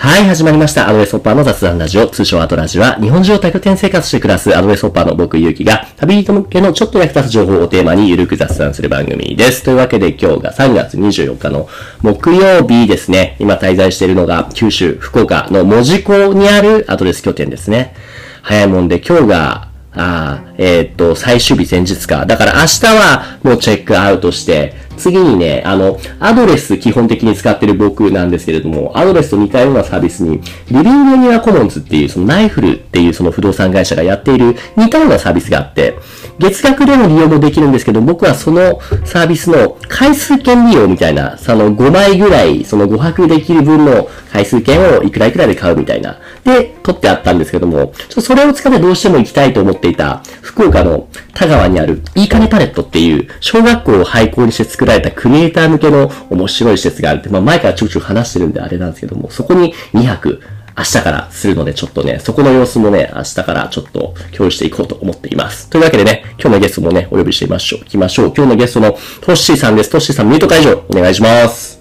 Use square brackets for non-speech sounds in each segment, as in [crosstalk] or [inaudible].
はい、始まりました。アドレスホッパーの雑談ラジオ、通称アドラジは、日本中を多拠点生活して暮らすアドレスホッパーの僕、ゆうきが、旅人向けのちょっと役立つ情報をテーマにゆるく雑談する番組です。というわけで今日が3月24日の木曜日ですね。今滞在しているのが、九州、福岡の門司港にあるアドレス拠点ですね。早いもんで今日が、あえーっと、最終日前日か。だから明日はもうチェックアウトして、次にね、あの、アドレス基本的に使ってる僕なんですけれども、アドレスと似たようなサービスに、リビングニアコモンズっていう、そのナイフルっていうその不動産会社がやっている似たようなサービスがあって、月額での利用もできるんですけど、僕はそのサービスの回数券利用みたいな、その5枚ぐらい、その5泊できる分の回数券をいくらいくらいで買うみたいな。で、取ってあったんですけども、ちょっとそれを使ってどうしても行きたいと思っていた、福岡の田川にあるいいかねパレットっていう、小学校を廃校にして作られたクリエイター向けの面白い施設があるって、まあ前からちょくちょく話してるんであれなんですけども、そこに2泊、明日からするので、ちょっとね、そこの様子もね、明日からちょっと共有していこうと思っています。というわけでね、今日のゲストもね、お呼びしてみましょう。行きましょう。今日のゲストのトッシーさんです。トッシーさん、ミュート解除、お願いします。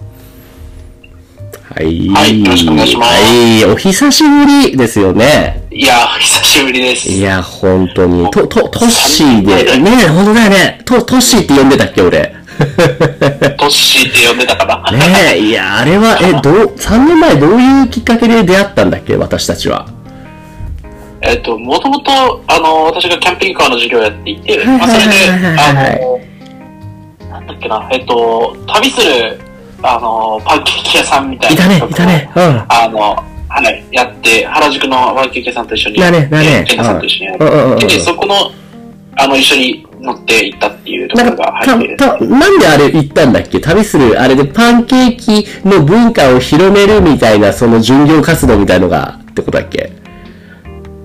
はい。はいよろしくお願いしますはい、お久しぶりですよね。いや、久しぶりです。いや、本当に。と、と、トッシーで、ねえ、本当だよね。と、トッシーって呼んでたっけ、俺。[laughs] トッシーって呼んでたかな。ねえ、いや、あれは、え、どう、3年前どういうきっかけで出会ったんだっけ、私たちは。えっと、もともと、あの、私がキャンピングカーの授業をやっていて、はいまあ、それで、あの、なんだっけな、えっと、旅する、あの、パンケーキ屋さんみたいな。いたね、いたね。うん。あの、はい、やって、原宿のパンケーキ屋さんと一緒に、さんと一緒にやって、で、そこの、あの、一緒に乗って行ったっていうところが入ってる。なんであれ言ったんだっけ？旅する、あれでパンケーキの文化を広めるみたいな、その巡業活動みたいのが、ってことだっけ？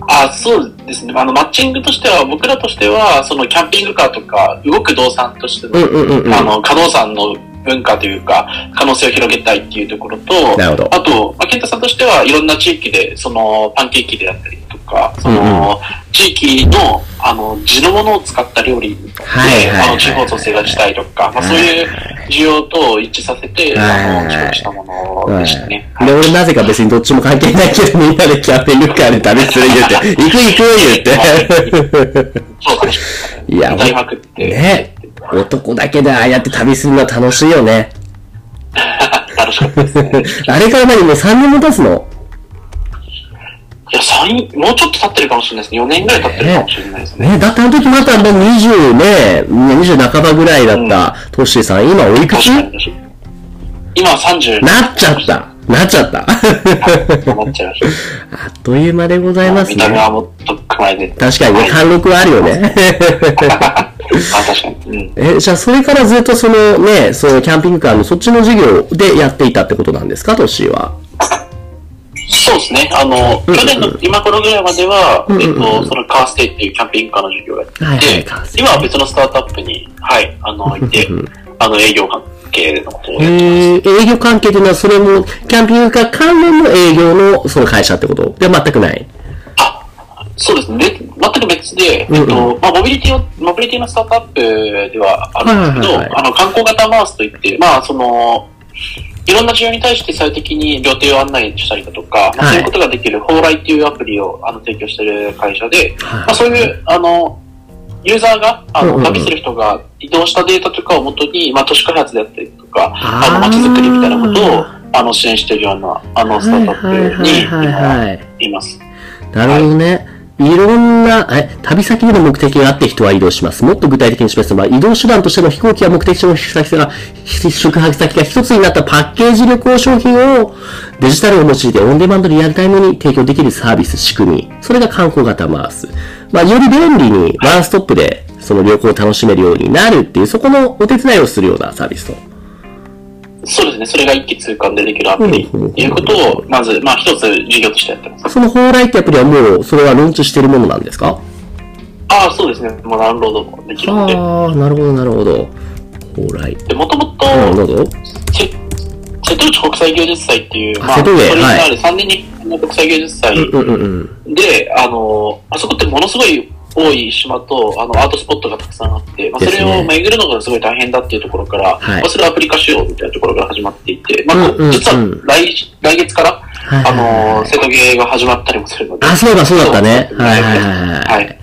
あそうですね。あの、マッチングとしては、僕らとしては、そのキャンピングカーとか、動く動産としての、うんうんうんうん。あの、可動産の文化というか、可能性を広げたいっていうところと、なるほど。あと、まあ、ケンタさんとしては、いろんな地域で、その、パンケーキであったりとか、その、うん。うん地域の、あの、地のものを使った料理で、はいはいはいはい。あの、地方創生がしたいとか、まあ、そういう需要と一致させて、はいはいはい。あの、企画したものでしたね。で、俺なぜか別にどっちも関係ないけど、みんなでキャンピングカーで旅する言うて、行く行く言うて。そう。いや、歌いまくって。ね男だけでああやって旅するのは楽しいよね。[laughs] 楽しかったですね。あれから何もう3年も経つの？いや、三もうちょっと経ってるかもしれないですね。4年ぐらい経ってるかもしれないですね。ねだってあの時またもう20ね、20半ばぐらいだったトッシーさん、今おいくつ？今は30なっちゃったなっちゃったっちゃいまし [laughs] あっという間でございた。ますね。見た目はもっと加えて。確かにね、貫禄はあるよね。[laughs] あ、確かに。うん。え、じゃあそれからずっとそのね、そのキャンピングカーのそっちの授業でやっていたってことなんですか、トッシーは。そうですね。あの、うん去年の今頃ぐらいまでは、えっと、そのカーステイっていうキャンピングカーの授業をやってはいはい今は別のスタートアップに、はい、あの、いてあの、営業関係のことをえやってます。ー、営業関係というのはそれも、キャンピングカー関連の営業のその会社ってこと？では全くない。あ、そうですね。別全く別で、うんうん。えっと、まあ、モビリティを、モビリティのスタートアップではあるんですけど、はいはいはい。あの、観光型マウスといって、まあ、その、いろんな需要に対して最適に料亭を案内したりだとか、まあ、はい。そういうことができる、蓬莱っていうアプリをあの提供している会社で、はい。まあ、そういう、あの、ユーザーが、あの、旅する人が移動したデータとかをもとに、まあ、都市開発であったりとか、あの、街づくりみたいなことを、あの、支援しているような、あの、スタートアップに、はい。はいはいはい今、います。なるほどね。いいろんな、え、旅先での目的があって人は移動します。もっと具体的に示すのは、移動手段としての飛行機や目的地の宿泊先が、宿泊先が一つになったパッケージ旅行商品をデジタルを用いてオンデマンドリアルタイムに提供できるサービス、仕組み。それが観光型マウス。まあ、より便利にワンストップでその旅行を楽しめるようになるっていう、そこのお手伝いをするようなサービスと。そうですね。それが一気通貫でできるアプリっていうことを、まず、まあ一つ事業としてやってます。その蓬莱ってアプリはもう、それはローンチしているものなんですか？ああ、そうですね。もうダウンロードもできるので。ああ、なるほど、なるほど。蓬莱。で、もともと、瀬戸内国際芸術祭っていう、まあ、それにはいある3年に国際芸術祭。で、あの、あそこってものすごい多い島と、あの、アートスポットがたくさんあって、まあ、それを巡るのがすごい大変だっていうところから、はいまあ、それをアプリ化しようみたいなところから始まっていて、まあ、うんうんうん実は来、来月から、はいあの、瀬戸芸が始まったりもするので。あ、そうだ、そうだったね。はいはいはいははいい。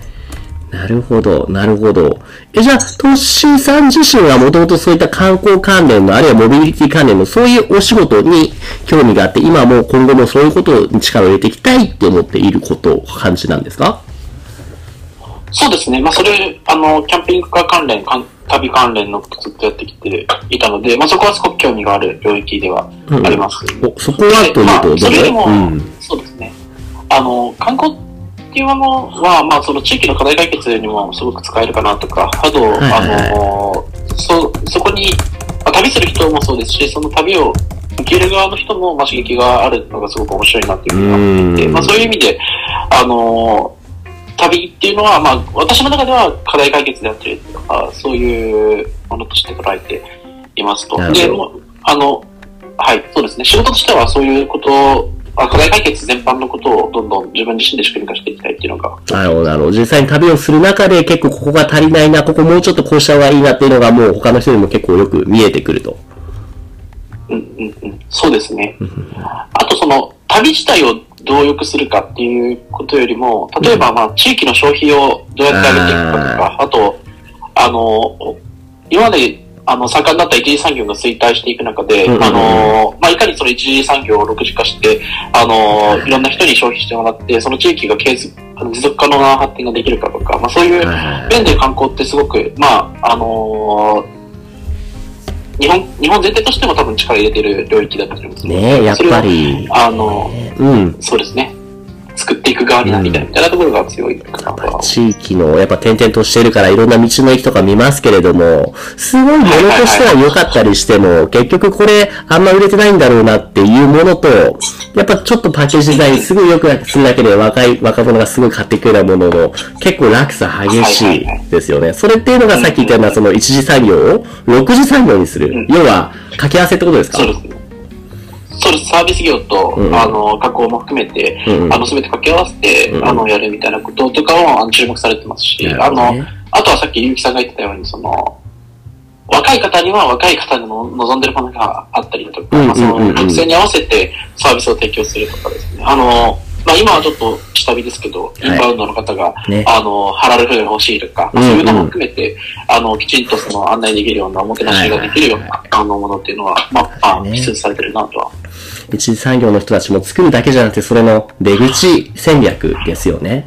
なるほど、なるほど。え、じゃあ、トッシーさん自身はもともとそういった観光関連の、あるいはモビリティ関連の、そういうお仕事に興味があって、今もう今後もそういうことに力を入れていきたいって思っていること、感じなんですか？そうですね。まあ、それ、あの、キャンピングカー関連、かん旅関連のずっとやってきていたので、まあ、そこはすごく興味がある領域ではあります。お、そこはというと、まあ、それよりも、うん。そうですね。あの、観光っていうものは、まあ、その地域の課題解決にもすごく使えるかなとか、あと、いはいはいあの、そ、そこに、まあ旅する人もそうですし、その旅を受ける側の人も、まあ、刺激があるのがすごく面白いなっていうふうに思っていて、うんまあ、そういう意味で、あの、旅っていうのは、まあ、私の中では課題解決であったりとか、そういうものとして捉えていますと。で、もうあの、はい、そうですね。仕事としてはそういうことを、あ課題解決全般のことをどんどん自分自身で仕組み化していきたいっていうのが、なるほど、なるほど。実際に旅をする中で結構ここが足りないな、ここもうちょっとこうした方がいいなっていうのがもう他の人にも結構よく見えてくると。うんうんうん、そうですね。あとその、旅自体をどう良くするかっていうことよりも、例えばまあ地域の消費をどうやって上げていくかとか、あと、あの、今まであの盛んだった一次産業が衰退していく中で、うんあの、まあ、いかにその一次産業を6次化して、あの、い。ろんな人に消費してもらって、その地域が継続持続可能な発展ができるかとか、まあ、そういう面で観光ってすごく、まあ、あの日本、日本全体としても多分力入れてる領域だと思います。ねえ、やっぱり。あの、うん。そうですね。作っていく側になっていたみたいなところが強いかなとは。地域の、やっぱ点々としてるからいろんな道の駅とか見ますけれども、すごいものとしては良かったりしても、結局これあんま売れてないんだろうなっていうものと、やっぱちょっとパッケージデザインすごい良くするだけで若い、若者がすごい買ってくるようなものの、結構落差激しいですよね。それっていうのがさっき言ったようなその一次産業を6次産業にする。うん要は、掛け合わせってことですか？そうですね。そうです。サービス業と、うん。あの、加工も含めて、うん。うんあの、すべて掛け合わせて、うん。あの、やるみたいなこととかをあの注目されてますし、ね。の、あとはさっきゆうきさんが言ってたように、その、若い方には若い方の望んでるものがあったりだとか、うんまあ、その学生に合わせてサービスを提供するとかですね。あの、まあ、今はちょっと下火ですけど、インバウンドの方が、ね。あの、ハラルフが欲しいとか、そういうのも含めて、あの、きちんとその案内できるような、おもてなしができるようはいな、あの、ものっていうのは、まあ、あね。必須されてるなとは一次産業の人たちも作るだけじゃなくて、それの出口戦略ですよね。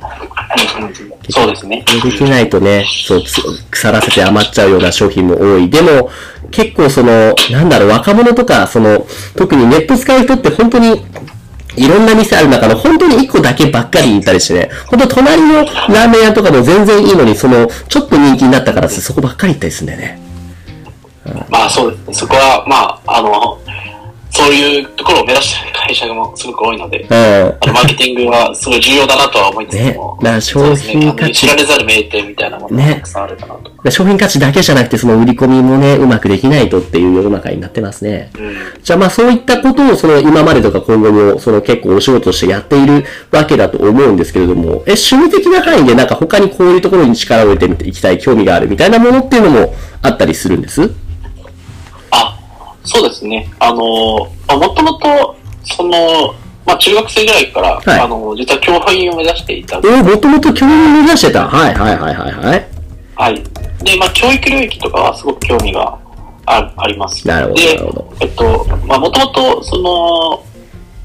そうですね。できないとね、そう、つ腐らせて余っちゃうような商品も多い。でも、結構その、なんだろう、若者とか、その、特にネット使う人って本当に、いろんな店ある中の本当に一個だけばっかりに行ったりしてね、本当隣のラーメン屋とかも全然いいのに、その、ちょっと人気になったからそこばっかり行ったりするんだよね。まあそうですね。そこは、まあ、あの、そういうところを目指してる会社もすごく多いので、うん。あのマーケティングはすごい重要だなとは思いつつも、ね商品価値あの知られざる名店みたいなものがねたくさんあるかなと。で商品価値だけじゃなくて、その売り込みもね、うまくできないとっていう世の中になってますね。うんじゃあまあそういったことをその今までとか今後もその結構お仕事としてやっているわけだと思うんですけれども、え、趣味的な範囲でなんか他にこういうところに力を入れていきたい興味があるみたいなものっていうのもあったりするんです？あ、そうですね。あの、まあもともと、その、まあ中学生ぐらいから、はいあの、実は教員を目指していた。えー、もともと教員を目指してたはいはいはいはいはい。はい。で、まあ教育領域とかはすごく興味がああります。なるほどでなるほど、えっと、まあもともと、その、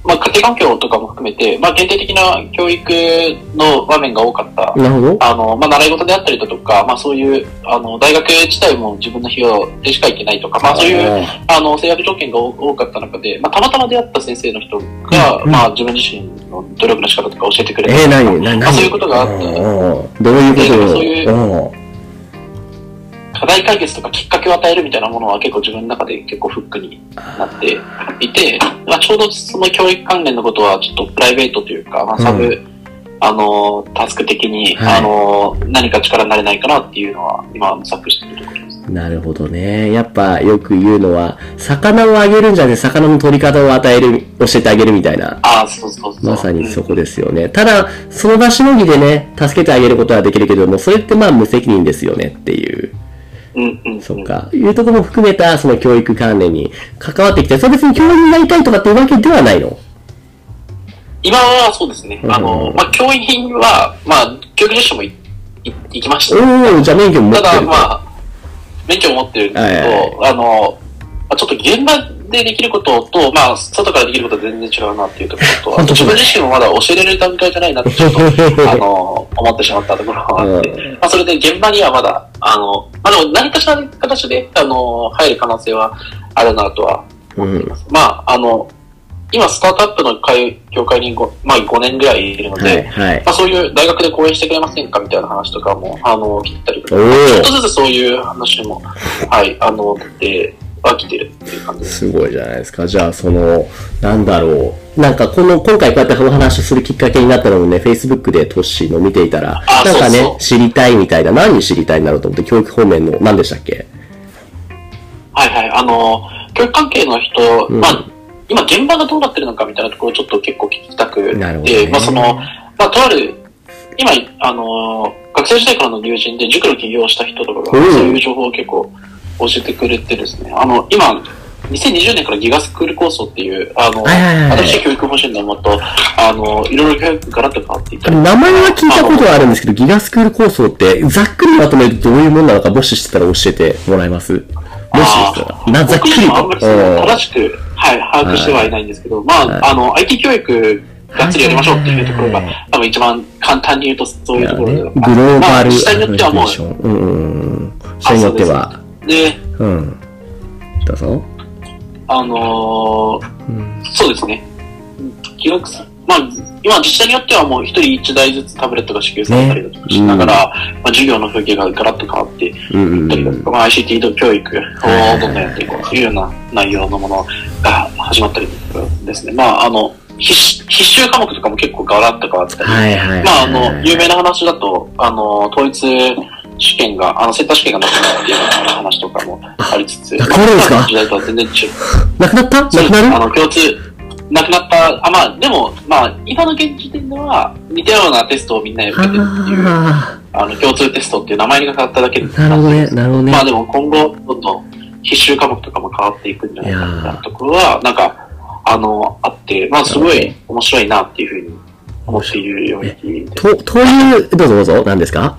まあ家庭環境とかも含めて、まあ限定的な教育の場面が多かった。なるほど。あの、まあ、習い事であったりだとか、まあ、そういう、あの、大学自体も自分の費用でしか行けないとか、まあ、そういう、あの、制約条件が多多かった中で、まあ、たまたま出会った先生の人が、うん。まあ、自分自身の努力の仕方とか教えてくれえー、たり何何？何？まあ、そういうことがあって、うんうんどういうこと？でそういううん課題解決とかきっかけを与えるみたいなものは結構自分の中で結構フックになっていて、まあ、ちょうどその教育関連のことはちょっとプライベートというか、まあ、サブ、うあの、タスク的に、はいあの、何か力になれないかなっていうのは今模索しているところです。なるほどね。やっぱよく言うのは、魚をあげるんじゃなくて、魚の取り方を与える、教えてあげるみたいな。ああ、そうそうそう。まさにそこですよね。ただ、その場しのぎでね、助けてあげることはできるけども、それってまあ無責任ですよねっていう。うん。うんうん。そっか。いうところも含めた、その教育関連に関わってきて、それ別に教員になりたいとかっていうわけではないの？今はそうですね。あの、まあ、教員は、まあ、教育実習もいい行きました。おおじゃあ免許も持ってるただ、まあ、免許を持ってるんですけど、はいはいあの、まあちょっと現場でできることと、まあ、外からできることは全然違うなっていうところと、あと自分自身もまだ教えれる段階じゃないなって、ちょっと、[laughs] あの、思ってしまったところがあって、うんまあ、それで現場にはまだ、あの、まあ、でも何かしらの形で、あの、入る可能性はあるなとはうん。まあ、あの、今、スタートアップの会業界にご、まあ、5年ぐらいいるので、はい、はい。まあ、そういう大学で講演してくれませんかみたいな話とかも、あの、来てたりとか、ちょっとずつそういう話も、はい、あの、出ては来てるっていう感じです。すごいじゃないですか。じゃあ、その、なんだろう。なんか、この、今回こうやってお話をするきっかけになったのもね、Facebook でトッシーの見ていたら、あなんかねそうそう知りたいみたいな、何知りたいんだろうと思って、教育方面の、何でしたっけ？はいはい、あの、教育関係の人、うんまあ、今現場がどうなってるのかみたいなところをちょっと結構聞きたくて、なるほどねまあその、まあとある、今、あの、学生時代からの友人で塾の起業をした人とかが、うんそういう情報を結構教えてくれてですね、あの、今、2020年からギガスクール構想っていう、あの、新しい教育方針のもと、あの、いろいろ教育がガラッと変わっていたり名前は聞いたことはあるんですけど、ギガスクール構想って、ざっくりまとめるとどういうものなのか、もし知ってたら教えてもらえます？もしでしたら。な、ざっくり僕もあんまり。正しく、はい、把握してはいないんですけど、まあ、はいあの、IT 教育、がっつりやりましょうっていうところが多分一番簡単に言うとそういうところで、グローバルまあ、下によってはも。うんうんうん。下によっては。う、で、うん。どうぞ。あのーうん。そうですね。記録す、まあ、今自治体によってはもう一人一台ずつタブレットが支給されたりだとかしながら、まあ、授業の風景がガラッと変わって、うんうんうん。とにかく、まあ、ICT 教育をどんどんやっていこうというような内容のものが始まったりとかですね。まあ、あの、必修必修科目とかも結構ガラッと変わったり、はいはいはい。まあ、あの、有名な話だと、あの、統一試験が、あの、センター試験がなくなるっていう話とかもありつつ、なくなるんですか？時代とは全然違う。なくなった？なくなる？の、共通、なくなった、あ、まあ、でも、まあ、今の現時点では、似たようなテストをみんなで受けてるっていう、ああの、共通テストっていう名前が変わっただけで。あ、なるほどね、なるほどね。ま。あでも今後、どんどん必修科目とかも変わっていくんじゃないかみたいなところは、なんか、あの、あって、まあすごい面白いなっていうふうに思っているようにで。と、という、どうぞどうぞ、何ですか？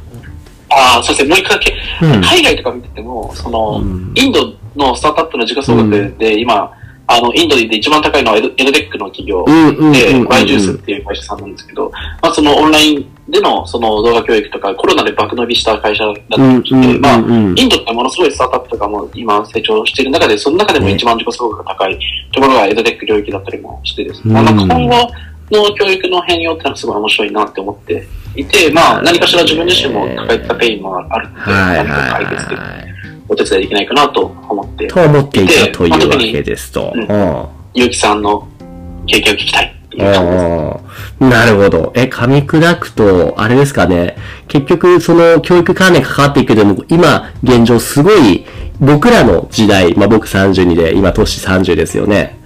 ああ、そうですね、もう一回だけ、うん。海外とか見てても、その、うん。インドのスタートアップの時価総額で、今、あの、インドで一番高いのはエドエドテックの企業うんうんうんうんで、ワイジュースっていう会社さんなんですけど、まあそのオンラインでのその動画教育とか、コロナで爆伸びした会社だったりして、うんうんうんうんまあ、インドってものすごいスタートアップとかも今成長している中で、その中でも一番時価総額が高いところが EdTech 領域だったりもしてですね、まあ今後の教育の変容ってのはすごい面白いなって思っていて、まあ何かしら自分自身も抱えてたペインもあるので、はい解決できはい。お手伝いできないかなと思って、と思っていたというわけですと。うんうんゆうきさんの経験を聞きたいなるほど。え、噛み砕くと、あれですかね。結局、その教育関連関わっていくけども、今、現状すごい、僕らの時代、まあ僕32で、今年30ですよね。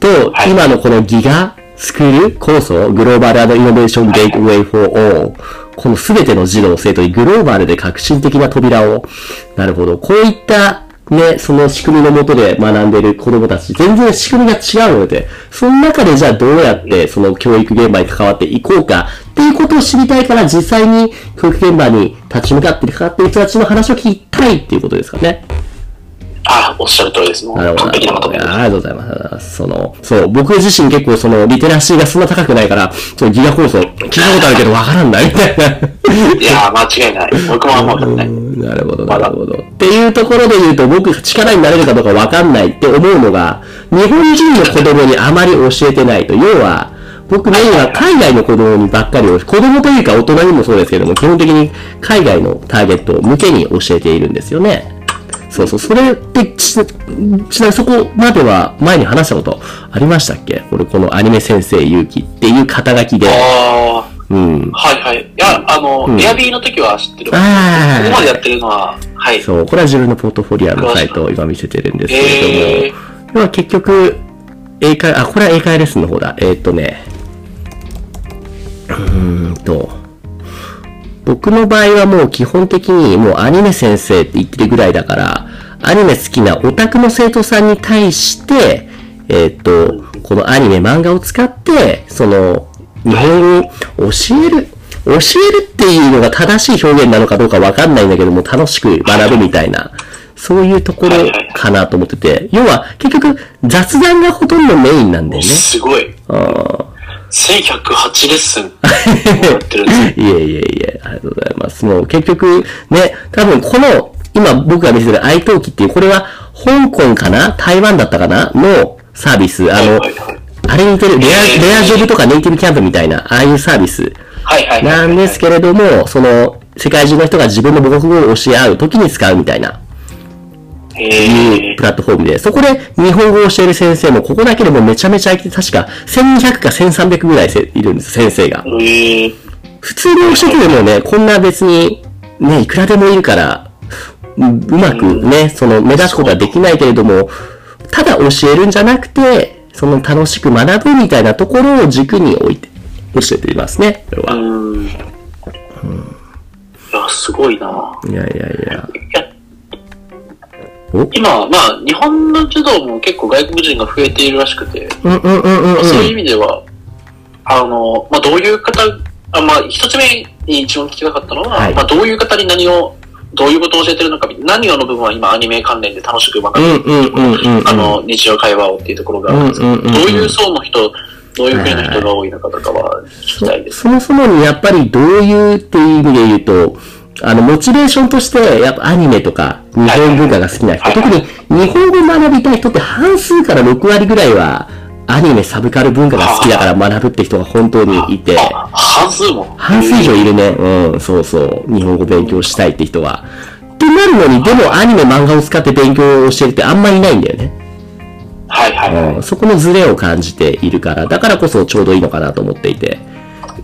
と、はい今のこの GIGA スクール構想、 Global and Innovation Gateway for All、このすべての児童生徒にグローバルで革新的な扉を、なるほど。こういったね、その仕組みのもとで学んでる子供たち、全然仕組みが違うので、その中でじゃあどうやってその教育現場に関わっていこうかっていうことを知りたいから実際に教育現場に立ち向かって関わっている人たちの話を聞きたいっていうことですかね。ああ、おっしゃる通りです。もう。完璧なまとめ。ありがとうございますありがとうございます。その、そう、僕自身結構その、リテラシーがそんな高くないから、そのギガ構想、聞いたことあるけどわからんないみたいな。いやー、間違いない。僕も思うけどね。うんなるほど、なるほど。っていうところで言うと、僕、力になれるかどうかわかんないって思うのが、日本人の子供にあまり教えてないと。要は、僕メインは海外の子供にばっかりを、子供というか大人にもそうですけども、基本的に海外のターゲット向けに教えているんですよね。そうそう、それって、ち、ちなみにそこまでは前に話したことありましたっけ？これ、このアニメ先生ゆうきっていう肩書きで。あうん。あ、はいはい。いや、あの、うんエアビーの時は知ってる。こあーこまでやってるのは、はい。そう、これは自分のポートフォリオのサイトを今見せてるんですけれども、え要は結局、英会、あ、これは英会レッスンの方だ。えーっとね、うーんと、僕の場合はもう基本的にもうアニメ先生って言ってるぐらいだから、アニメ好きなオタクの生徒さんに対して、えーっと、このアニメ漫画を使って、その、日本語を教える、教えるっていうのが正しい表現なのかどうかわかんないんだけども、楽しく学ぶみたいな、そういうところかなと思ってて、要は結局雑談がほとんどメインなんだよね。すごい。あー1108レッスンもらってるんですよ。[laughs] いえいえいえ、ありがとうございます。もう結局、ね、多分この、今僕が見せてる iTalki っていう、これは香港かな？台湾だったかな？のサービス。あの、はいはいあれに似てる、レア、レアジョブとかネイティブキャンプみたいな、ああいうサービスはいはいはい。なんですけれども、その、世界中の人が自分の母国語を教え合う時に使うみたいな、へいうプラットフォームで、そこで日本語を教える先生も、ここだけでもめちゃめちゃいて、確か1200か1300ぐらいせいるんです、先生が。普通に教えてでもね、こんな別に、ね、いくらでもいるから、ううまくね、その、目立つことはできないけれども、ただ教えるんじゃなくて、その楽しく学ぶみたいなところを軸に置いて、教えていますね、これは。うーん。いや、すごいな。いやいやいや。今、まあ、日本の児童も結構外国人が増えているらしくて、うんうんうんうんうん。そういう意味では、あの、まあ、どういう方、あまあ、一つ目に一番聞きたかったのは、はいまあ、どういう方に何を、どういうことを教えてるのか、何をの部分は今アニメ関連で楽しくうんうんうんうんうん。あの、日常会話をっていうところがあるんですけど、うんうんうんうんどういう層の人、どういう国の人が多いのかとかは聞きたいです。そもそもにやっぱりどういうっていう意味で言うと、あの、モチベーションとして、やっぱアニメとか日本文化が好きな人、はい特に日本語を学びたい人って半数から6割ぐらいは、アニメ、サブカル文化が好きだから学ぶって人が本当にいて、あ、半数も？半数以上いるね。うん、そうそう。日本語勉強したいって人は。ってなるのに、でもアニメ、漫画を使って勉強をしてるってあんまりいないんだよね。はいはいはい。うん、そこのズレを感じているから、だからこそちょうどいいのかなと思っていて。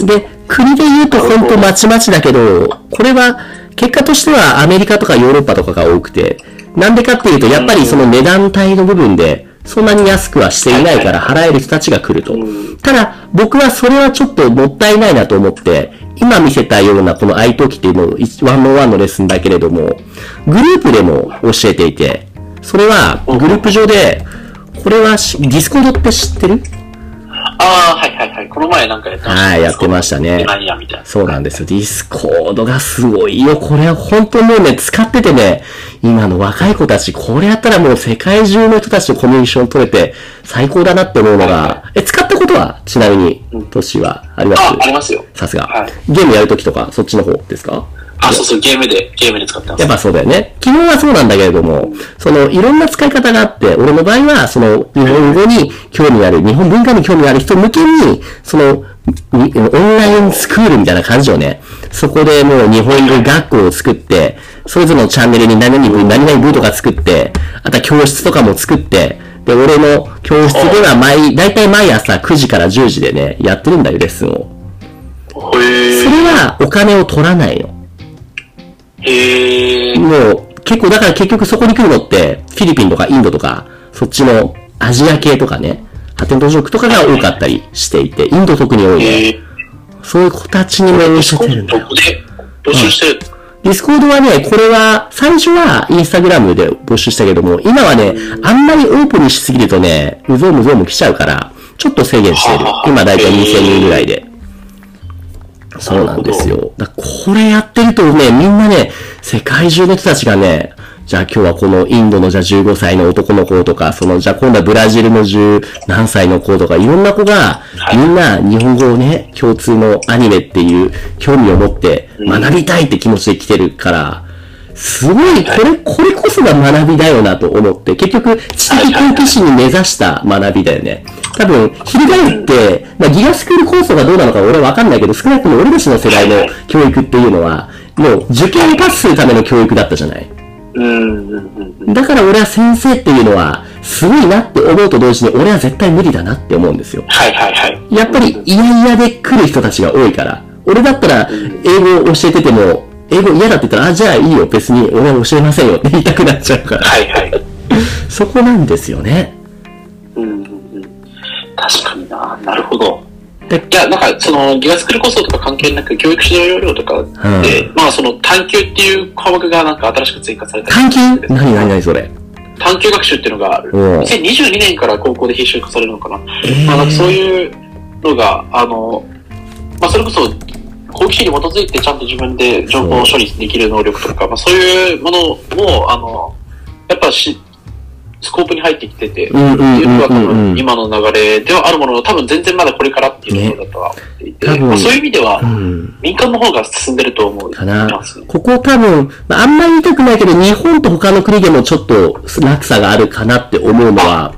で、国で言うと本当まちまちだけど、これは結果としてはアメリカとかヨーロッパとかが多くて、なんでかっていうと、やっぱりその値段帯の部分で、そんなに安くはしていないから払える人たちが来ると。ただ、僕はそれはちょっともったいないなと思って、今見せたようなこの iTalki っていうのをワンのレッスンだけれども、グループでも教えていて、それはグループ上で、これはし Discord って知ってる？ああ、はいはいはい。この前なんかやってました。はいやってましたね何やみたいな。そうなんですよ。 Discord がすごいよ。これは本当もうね、使っててね、今の若い子たち、これやったらもう世界中の人たちとコミュニケーション取れて最高だなって思うのが、え、使ったことはちなみに、年はあります？あ、ありますよ。さすがはい。ゲームやるときとか、そっちの方ですか？あ、そうそう、ゲームで、ゲームで使ってますやっ。ぱそうだよね。基本はそうなんだけれども、その、いろんな使い方があって、俺の場合は、その、日本語に興味ある、日本文化に興味ある人向けに、その、にオンラインスクールみたいな感じをね、そこでもう日本語学校を作って、それぞれのチャンネルに何々部、何々部とか作って、あとは教室とかも作って、で、俺の教室では毎、だいたい毎朝9時から10時でね、やってるんだよ、レッスンを。へそれはお金を取らないの。もう、結構、だから結局そこに来るのって、フィリピンとかインドとか、そっちのアジア系とかね、発展途上国とかが多かったりしていて、インド特に多いね。そういう子たちにも教えてるんだよ。募集してる Discord はね、これは、最初は Instagram で募集したけども、今はね、あんまりオープンにしすぎるとね、うぞうむぞうむ来ちゃうから、ちょっと制限してる今だいたい2000人ぐらいで。そうなんですよ。だこれやってるとね、みんなね、世界中の人たちがね、じゃあ今日はこのインドのじゃあ15歳の男の子とか、そのじゃあ今度はブラジルの10何歳の子とか、いろんな子が、はいみんな日本語をね、共通のアニメっていう興味を持って学びたいって気持ちで来てるから、すごい、これ、これこそが学びだよなと思って、結局、知的好奇心に目指した学びだよね。多分、翻って、まあ、ギガスクール構想がどうなのか俺はわかんないけど、少なくとも俺たちの世代の教育っていうのは、もう受験をパスするための教育だったじゃない。だから俺は先生っていうのは、すごいなって思うと同時に、俺は絶対無理だなって思うんですよ。はいはいはい。やっぱり嫌々で来る人たちが多いから、俺だったら英語を教えてても、英語嫌だって言ったら、あ、じゃあいいよ、別に俺は教えませんよって言いたくなっちゃうから。はいはい。[laughs] そこなんですよね。うん、うん、うん。確かにな。なるほど。でいや、なんか、その、ギガスクール構想とか関係なく、教育指導要領とかで、まあ、その、探究っていう科目がなんか新しく追加されたり探究？何何何それ？探究学習っていうのがある。うん2022年から高校で必修化されるのかな。えーまあ、なんかそういうのが、あの、それこそ、好奇心に基づいてちゃんと自分で情報を処理できる能力とか、まあ、そういうものも、あの、やっぱし、スコープに入ってきてて、っていうのが多分今の流れではあるものの、多分全然まだこれからっていうところだとは思っていて、ねまあ、そういう意味では、民間の方が進んでると思う。かな。ここ多分、まあ、あんまり言いたくないけど、日本と他の国でもちょっと落差があるかなって思うのは、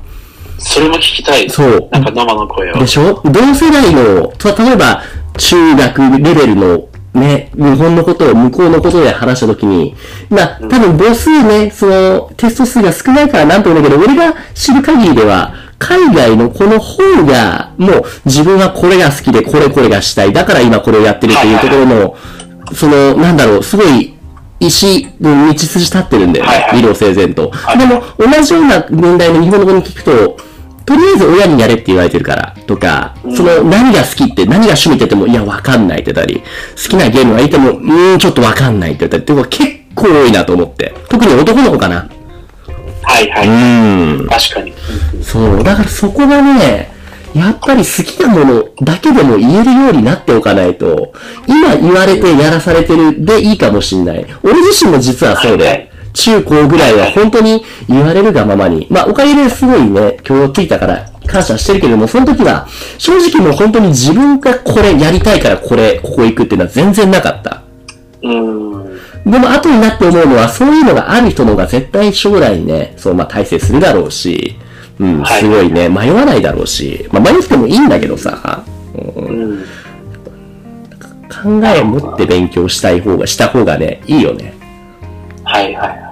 それも聞きたい。そう。なんか生の声を。でしょ？同世代の、例えば、中学レベルのね、日本のことを向こうのことで話したときに、まあ、多分母数ね、その、テスト数が少ないからなんともだけど、俺が知る限りでは、海外のこの方が、もう自分はこれが好きで、これこれがしたい。だから今これをやってるっていうところの、その、なんだろう、すごい、石、道筋立ってるんだよね。理路整然と。でも、同じような問題の日本の子に聞くと、とりあえず親にやれって言われてるからとか、その何が好きって何が趣味って言っても、いや、わかんないって言ったり、好きなゲームがいても、うーん、ちょっとわかんないって言ったりってこと結構多いなと思って。特に男の子かな。はいはい。うん。確かに。そう。だからそこがね、やっぱり好きなものだけでも言えるようになっておかないと、今言われてやらされてるでいいかもしんない。俺自身も実はそうで、中高ぐらいは本当に言われるがままに、まあおかげですごいね、教養ついたから感謝してるけれども、その時は正直もう本当に自分がこれやりたいからこれ、ここ行くっていうのは全然なかった。うん。でも後になって思うのは、そういうのがある人の方が絶対将来ね、そうまあ大成するだろうし、うん、すごいね、迷わないだろうし、まあ迷ってもいいんだけどさ、うん、考えを持って勉強したい方が、した方がね、いいよね。はいはい。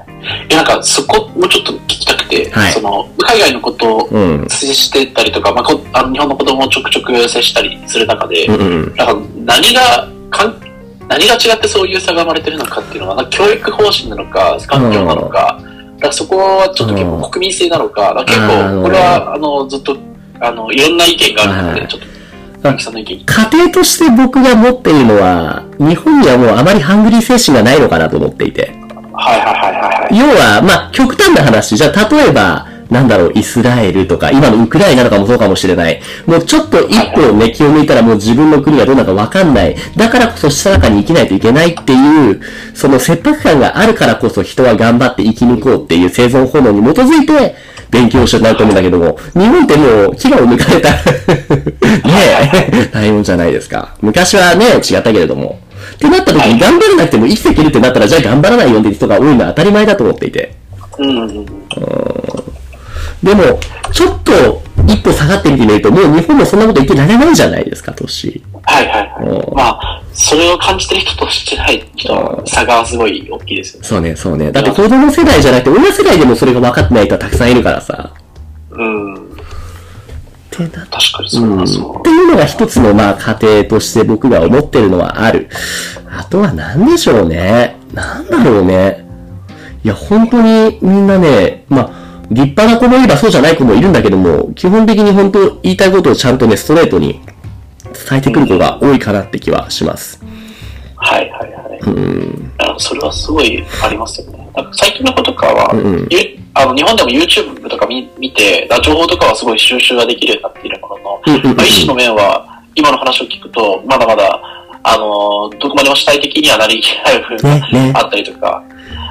いや、なんか、そこもちょっと聞きたくて、はい、その、海外のことを接してたりとか、うん、まあこあの、日本の子供をちょくちょく接したりする中で、うんうん、なんか何が、かん何が違ってそういう差が生まれてるのかっていうのは、教育方針なのか、環境なのか、うん、だからそこはちょっと結構国民性なのか、か結構、これは、あの、ずっと、あの、いろんな意見があるので、ちょっと、家庭として僕が持っているのは、日本にはもうあまりハングリー精神がないのかなと思っていて。はいはいはいはい。要は、まあ、極端な話、じゃあ、例えば、なんだろう、イスラエルとか、今のウクライナとかもそうかもしれない。もうちょっと一歩ね、気を抜いたらもう自分の国がどうなるかわかんない。だからこそした中に生きないといけないっていう、その切迫感があるからこそ人は頑張って生き抜こうっていう生存本能に基づいて、勉強しようとなると思うんだけども、日本ってもう、牙を抜かれたねえ、大変じゃないですか。昔はね、違ったけれども。ってなった時に頑張らなくても生きていけるってなったら、じゃあ頑張らないよって人が多いのは当たり前だと思っていて。うん。うんでも、ちょっと一歩下がってみてみると、もう日本もそんなこと言ってられないじゃないですか、年。はいはいはい。まあ、それを感じてる人としてない人は差がすごい大きいですよね。そうね、そうね。だって子供世代じゃなくて、親世代でもそれが分かってない人はたくさんいるからさ。うん。ってな確かにそうだ、そう。っていうのが一つの、まあ、家庭として僕が思ってるのはある。あとは何でしょうね。なんだろうね。いや、本当にみんなね、まあ、立派な子もいればそうじゃない子もいるんだけども、基本的に本当言いたいことをちゃんとね、ストレートに伝えてくる子が多いかなって気はします。はいはいはい。うん。それはすごいありますよね。最近の子とかは、うん、あの日本でも YouTube とか見見て、情報とかはすごい収集ができるようになっているものの、まあ、意思の面は、今の話を聞くと、まだまだ、あの、どこまでも主体的にはなりきれない部分があったりとか、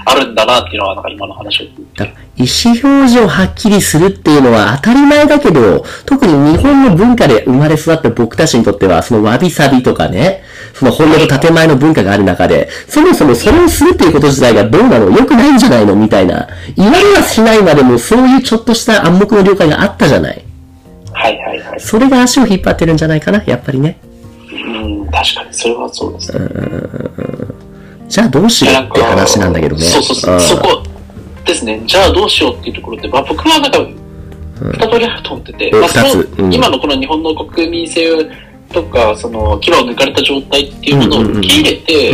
あるんだなっていうのは、なんか今の話を聞いて。意思表示をはっきりするっていうのは当たり前だけど、特に日本の文化で生まれ育った僕たちにとっては、そのわびさびとかね、その本音と建前の文化がある中で、そもそもそれをするっていうこと自体がどうなの良くないんじゃないのみたいな。言われはしないまでもそういうちょっとした暗黙の了解があったじゃない。はいはいはい。それが足を引っ張ってるんじゃないかな、やっぱりね。うん、確かに、それはそうですね。じゃあどうしようって話なんだけどね。そうそうそう。そこですね。じゃあどうしようっていうところで、まあ僕はなんか、二通りあると思ってて、まあその、うん、今のこの日本の国民性とか、その、牙を抜かれた状態っていうものを受け入れて、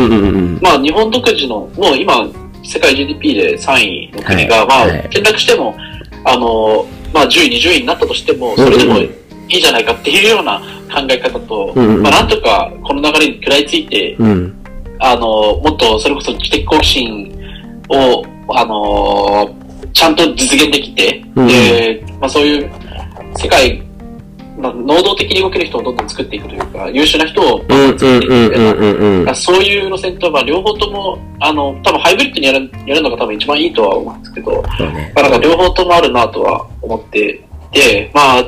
まあ日本独自の、もう今、世界 GDP で3位の国が、まあ、転落しても、あの、まあ10位、20位になったとしても、それでもいいじゃないかっていうような考え方と、まあなんとかこの流れに食らいついて、あの、もっとそれこそ知的好奇心を、あのちゃんと実現できて、で、まあそういう世界まあ、能動的に動ける人をどんどん作っていくというか、優秀な人をうんうんうんうんうん。そういう路線と、まあ、両方とも、あの、多分ハイブリッドにやるやるのが多分一番いいとは思うんですけど、ね。まあ、なんか両方ともあるなとは思っていて、まあ、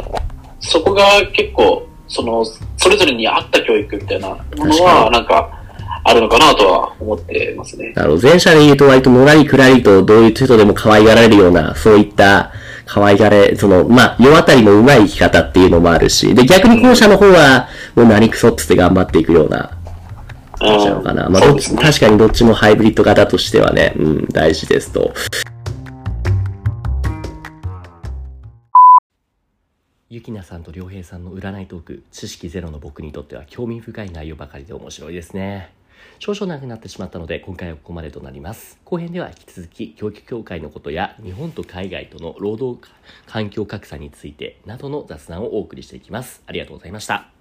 そこが結構、その、それぞれに合った教育みたいなものは、なんか、あるのかなとは思ってますね。あの、前者で言うと割とのらりくらりとどういう人でも可愛がられるような、そういった可愛がれ、その、まあ、世渡りの上手い生き方っていうのもあるし、で、逆に後者の方は、もう何クソっつって頑張っていくような感じなのかな。まあ、ね。確かにどっちもハイブリッド型としてはね、うん、大事ですと。ゆきなさんとりょうへいさんの占いトーク、知識ゼロの僕にとっては興味深い内容ばかりで面白いですね。少々長くなってしまったので、今回はここまでとなります。後編では引き続き、教育協会のことや、日本と海外との労働環境格差についてなどの雑談をお送りしていきます。ありがとうございました。